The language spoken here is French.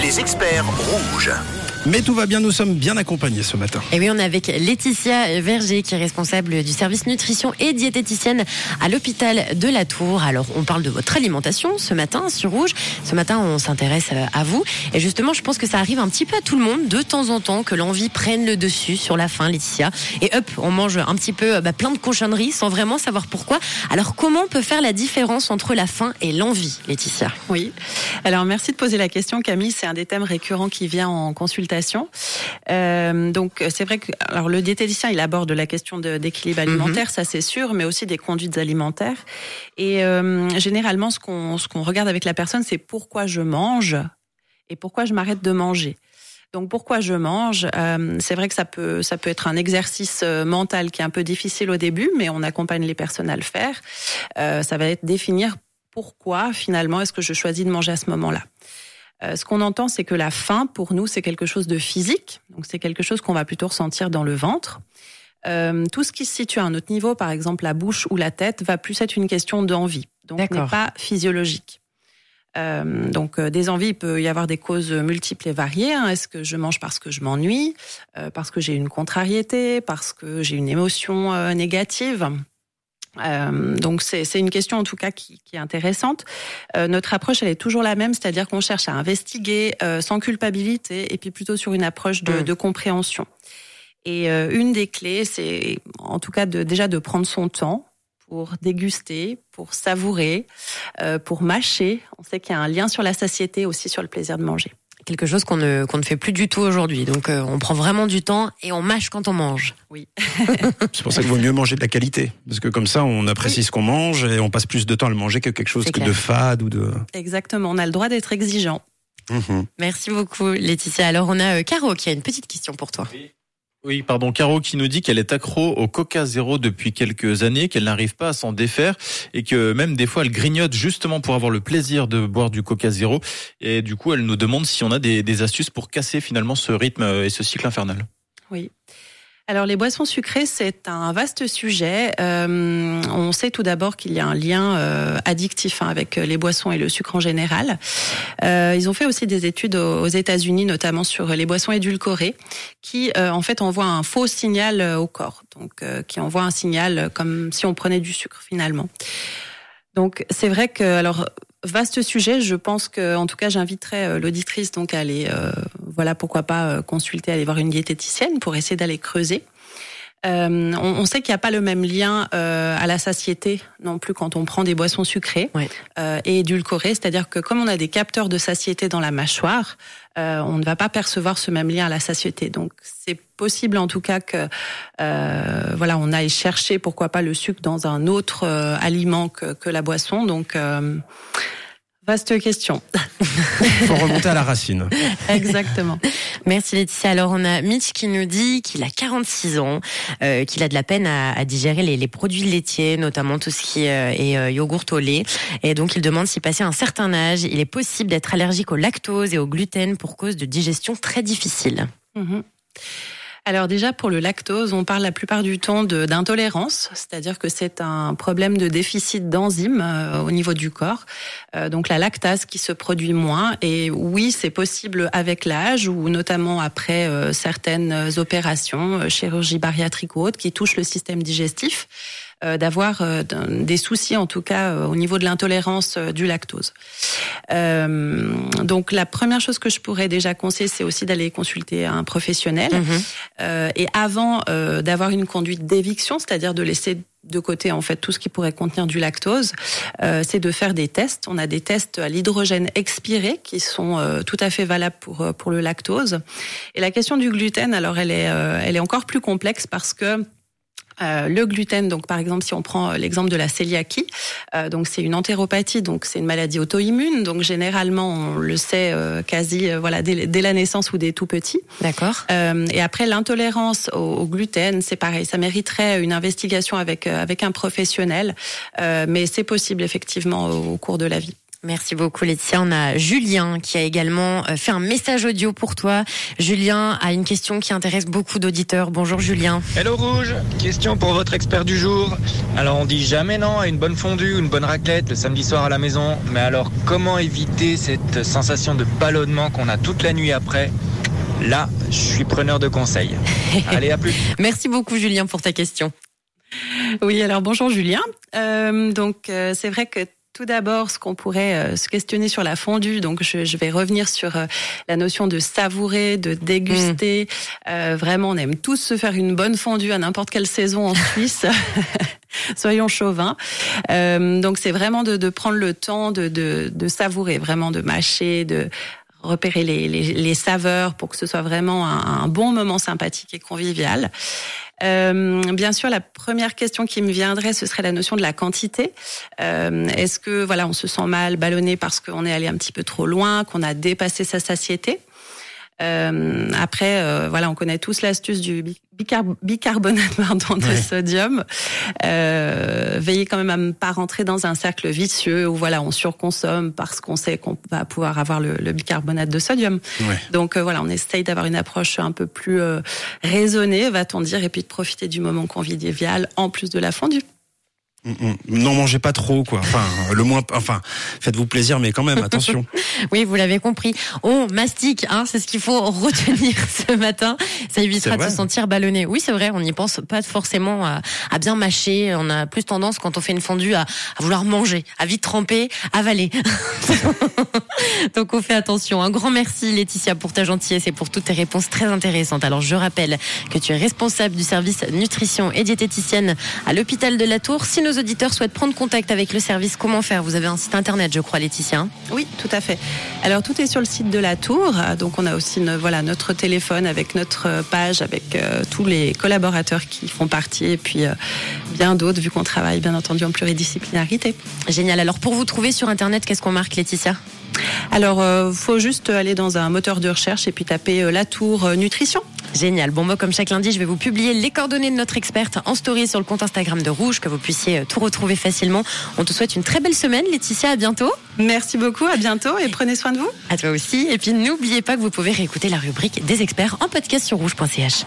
Les experts rouges. Mais tout va bien, nous sommes bien accompagnés ce matin. Et oui, on est avec Laetitia Verger, qui est responsable du service nutrition et diététicienne à l'hôpital de la Tour. Alors, on parle de votre alimentation ce matin sur Rouge. Ce matin, on s'intéresse à vous. Et justement, je pense que ça arrive un petit peu à tout le monde, de temps en temps, que l'envie prenne le dessus sur la faim, Laetitia. Et hop, on mange un petit peu bah, plein de cochonneries sans vraiment savoir pourquoi. Alors, comment on peut faire la différence entre la faim et l'envie, Laetitia? Oui. Alors, merci de poser la question, Camille. C'est un des thèmes récurrents qui vient en consultation euh, donc c'est vrai que alors le diététicien il aborde la question d'équilibre mhm. alimentaire, ça c'est sûr, mais aussi des conduites alimentaires. Et euh, généralement ce qu'on ce qu'on regarde avec la personne, c'est pourquoi je mange et pourquoi je m'arrête de manger. Donc pourquoi je mange euh, C'est vrai que ça peut ça peut être un exercice mental qui est un peu difficile au début, mais on accompagne les personnes à le faire. ça va être définir pourquoi finalement est-ce que je choisis de manger à ce moment-là. Euh, ce qu'on entend, c'est que la faim, pour nous, c'est quelque chose de physique. Donc, c'est quelque chose qu'on va plutôt ressentir dans le ventre. Euh, tout ce qui se situe à un autre niveau, par exemple la bouche ou la tête, va plus être une question d'envie. Donc, n'est pas physiologique. Euh, donc des envies, il peut y avoir des causes multiples et variées. Hein. Est-ce que je mange parce que je m'ennuie, parce que j'ai une contrariété, parce que j'ai une émotion négative? Euh, donc c'est une question en tout cas qui, qui est intéressante. Euh, notre approche elle est toujours la même, c'est-à-dire qu'on cherche à investiguer euh, sans culpabilité et puis plutôt sur une approche de, mm. de compréhension. Et euh, une des clés, c'est en tout cas de, déjà de prendre son temps pour déguster, pour savourer, euh, pour mâcher. On sait qu'il y a un lien sur la satiété aussi sur le plaisir de manger quelque chose qu'on ne, qu'on ne fait plus du tout aujourd'hui. Donc euh, on prend vraiment du temps et on mâche quand on mange. Oui. c'est pour ça qu'il vaut mieux manger de la qualité. Parce que comme ça, on apprécie ce qu'on mange et on passe plus de temps à le manger que quelque chose que de fade ou de... Exactement, on a le droit d'être exigeant. Mhm. Merci beaucoup Laetitia. Alors on a euh, Caro qui a une petite question pour toi. Oui, pardon, Caro qui nous dit qu'elle est accro au Coca Zéro depuis quelques années, qu'elle n'arrive pas à s'en défaire et que même des fois elle grignote justement pour avoir le plaisir de boire du Coca Zéro. Et du coup, elle nous demande si on a des, des astuces pour casser finalement ce rythme et ce cycle infernal. Oui. Alors les boissons sucrées, c'est un vaste sujet. Euh, on sait tout d'abord qu'il y a un lien euh, addictif hein, avec les boissons et le sucre en général. Euh, ils ont fait aussi des études aux, États-Unis, notamment sur les boissons édulcorées, qui en fait envoient un faux signal au corps, donc qui envoie un signal comme si on prenait du sucre finalement. Donc c'est vrai que alors vaste sujet. Je pense que, en tout cas, j'inviterais l'auditrice donc à aller voilà, pourquoi pas euh, consulter, aller voir une diététicienne pour essayer d'aller creuser. Euh, on, sait qu'il n'y a pas le même lien euh, à la satiété non plus quand on prend des boissons sucrées et édulcorées, c'est-à-dire que comme on a des capteurs de satiété dans la mâchoire, on ne va pas percevoir ce même lien à la satiété. Donc c'est possible en tout cas que voilà on aille chercher pourquoi pas le sucre dans un autre aliment que, que, la boisson. Donc Vaste question. Il faut remonter à la racine. Exactement. Merci Laetitia. Alors on a Mitch qui nous dit qu'il a 46 ans, euh, qu'il a de la peine à, digérer les, produits laitiers, notamment tout ce qui euh, est euh, yogourt au lait. Et donc il demande si passé un certain âge, il est possible d'être allergique au lactose et au gluten pour cause de digestion très difficile. Mhm. Alors déjà pour le lactose, on parle la plupart du temps d'intolérance, c'est-à-dire que c'est un problème de déficit d'enzymes euh, au niveau du corps. Euh, donc la lactase qui se produit moins. Et oui, c'est possible avec l'âge ou notamment après euh, certaines opérations, chirurgie bariatrique ou autres, qui touchent le système digestif. D'avoir des soucis, en tout cas au niveau de l'intolérance du lactose. Donc la première chose que je pourrais déjà conseiller, c'est aussi d'aller consulter un professionnel. Mhm. et avant d'avoir une conduite d'éviction, c'est-à-dire de laisser de côté en fait tout ce qui pourrait contenir du lactose, c'est de faire des tests. On a des tests à l'hydrogène expiré qui sont tout à fait valables pour pour le lactose. Et la question du gluten, alors elle est elle est encore plus complexe parce que euh, le gluten, donc par exemple, si on prend l'exemple de la cœliakie, euh, donc c'est une entéropathie, donc c'est une maladie auto-immune, donc généralement on le sait euh, quasi voilà dès, la naissance ou dès tout petits. D'accord. et après l'intolérance au, gluten, c'est pareil, ça mériterait une investigation avec avec un professionnel, mais c'est possible effectivement au, cours de la vie. Merci beaucoup Laetitia. On a Julien qui a également euh, fait un message audio pour toi. Julien a une question qui intéresse beaucoup d'auditeurs. Bonjour Julien. Hello Rouge, question pour votre expert du jour. Alors on dit jamais non à une bonne fondue ou une bonne raclette le samedi soir à la maison, mais alors comment éviter cette sensation de ballonnement qu'on a toute la nuit après? Là, je suis preneur de conseils. Allez, à plus. Merci beaucoup Julien pour ta question. Oui, alors bonjour Julien. Euh, donc euh, c'est vrai que tout d'abord, ce qu'on pourrait euh, se questionner sur la fondue, donc je, je vais revenir sur euh, la notion de savourer, de déguster. Euh, vraiment, on aime tous se faire une bonne fondue à n'importe quelle saison en Suisse. Soyons chauvins. Euh, donc c'est vraiment de, de, prendre le temps de, de, de, savourer, vraiment de mâcher, de repérer les, les, les, saveurs pour que ce soit vraiment un, un bon moment sympathique et convivial. Euh, bien sûr, la première question qui me viendrait, ce serait la notion de la quantité. Euh, Est-ce que voilà, on se sent mal ballonné parce qu'on est allé un petit peu trop loin, qu'on a dépassé sa satiété? Euh, après, euh, voilà, on connaît tous l'astuce du bicarbonate pardon, de ouais. sodium. Euh, veillez quand même à ne pas rentrer dans un cercle vicieux où voilà, on surconsomme parce qu'on sait qu'on va pouvoir avoir le, le bicarbonate de sodium. Ouais. Donc voilà, on essaye d'avoir une approche un peu plus raisonnée, va-t-on dire, et puis de profiter du moment convivial en plus de la fondue. Non, mangez pas trop, quoi. Enfin, le moins, enfin, faites-vous plaisir, mais quand même, attention. oui, vous l'avez compris. On mastique, hein, c'est ce qu'il faut retenir ce matin. Ça évitera de se sentir ballonné. Oui, c'est vrai, on n'y pense pas forcément à, à, bien mâcher. On a plus tendance, quand on fait une fondue, à, à vouloir manger, à vite tremper, avaler. Donc, on fait attention. Un grand merci, Laetitia, pour ta gentillesse et pour toutes tes réponses très intéressantes. Alors, je rappelle que tu es responsable du service nutrition et diététicienne à l'hôpital de la Tour. Si nos auditeurs souhaitent prendre contact avec le service, comment faire? Vous avez un site internet, je crois, Laetitia. Oui, tout à fait. Alors tout est sur le site de la Tour. Donc on a aussi voilà notre téléphone avec notre page, avec euh, tous les collaborateurs qui font partie et puis euh, bien d'autres vu qu'on travaille bien entendu en pluridisciplinarité. Génial. Alors pour vous trouver sur internet, qu'est-ce qu'on marque, Laetitia? Alors, euh, faut juste aller dans un moteur de recherche et puis taper la tour nutrition. Génial. Bon, moi, comme chaque lundi, je vais vous publier les coordonnées de notre experte en story sur le compte Instagram de Rouge, que vous puissiez tout retrouver facilement. On te souhaite une très belle semaine, Laetitia. À bientôt. Merci beaucoup. À bientôt et prenez soin de vous. À toi aussi. Et puis, n'oubliez pas que vous pouvez réécouter la rubrique des experts en podcast sur rouge.ch.